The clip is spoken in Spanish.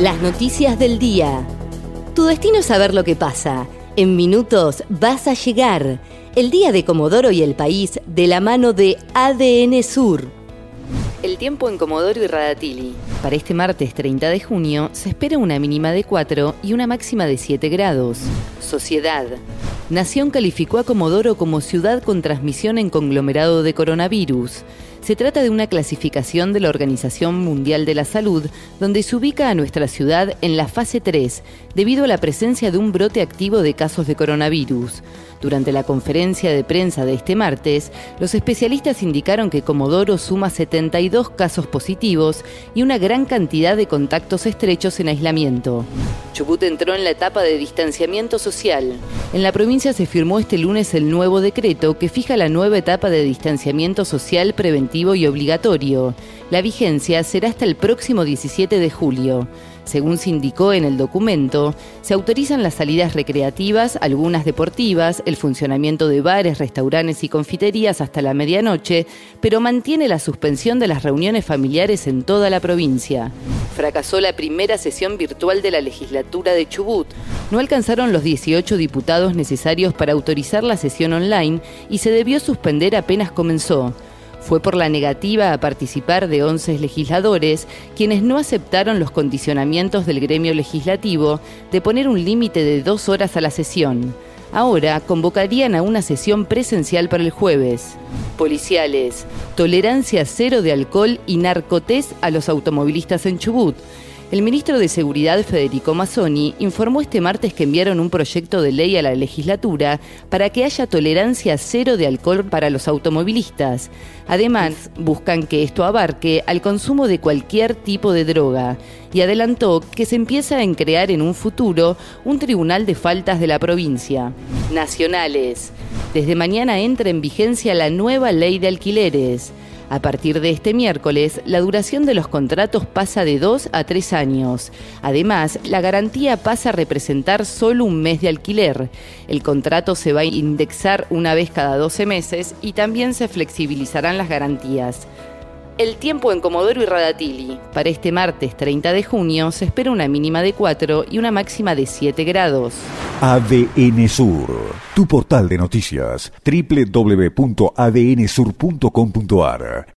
Las noticias del día. Tu destino es saber lo que pasa. En minutos vas a llegar. El día de Comodoro y el país de la mano de ADN Sur. El tiempo en Comodoro y Radatili. Para este martes 30 de junio se espera una mínima de 4 y una máxima de 7 grados. Sociedad. Nación calificó a Comodoro como ciudad con transmisión en conglomerado de coronavirus. Se trata de una clasificación de la Organización Mundial de la Salud, donde se ubica a nuestra ciudad en la fase 3, debido a la presencia de un brote activo de casos de coronavirus. Durante la conferencia de prensa de este martes, los especialistas indicaron que Comodoro suma 72 casos positivos y una gran cantidad de contactos estrechos en aislamiento. Chubut entró en la etapa de distanciamiento social. En la provincia se firmó este lunes el nuevo decreto que fija la nueva etapa de distanciamiento social preventivo y obligatorio. La vigencia será hasta el próximo 17 de julio. Según se indicó en el documento, se autorizan las salidas recreativas, algunas deportivas, el funcionamiento de bares, restaurantes y confiterías hasta la medianoche, pero mantiene la suspensión de las reuniones familiares en toda la provincia. Fracasó la primera sesión virtual de la legislatura de Chubut. No alcanzaron los 18 diputados necesarios para autorizar la sesión online y se debió suspender apenas comenzó fue por la negativa a participar de 11 legisladores quienes no aceptaron los condicionamientos del gremio legislativo de poner un límite de dos horas a la sesión. Ahora convocarían a una sesión presencial para el jueves. Policiales, tolerancia cero de alcohol y narcotés a los automovilistas en Chubut. El ministro de Seguridad, Federico Mazzoni, informó este martes que enviaron un proyecto de ley a la legislatura para que haya tolerancia cero de alcohol para los automovilistas. Además, buscan que esto abarque al consumo de cualquier tipo de droga y adelantó que se empieza a crear en un futuro un tribunal de faltas de la provincia. Nacionales. Desde mañana entra en vigencia la nueva ley de alquileres. A partir de este miércoles, la duración de los contratos pasa de dos a tres años. Además, la garantía pasa a representar solo un mes de alquiler. El contrato se va a indexar una vez cada 12 meses y también se flexibilizarán las garantías. El tiempo en Comodoro y Radatili. Para este martes 30 de junio se espera una mínima de 4 y una máxima de 7 grados. ADN Sur, tu portal de noticias, www.adnsur.com.ar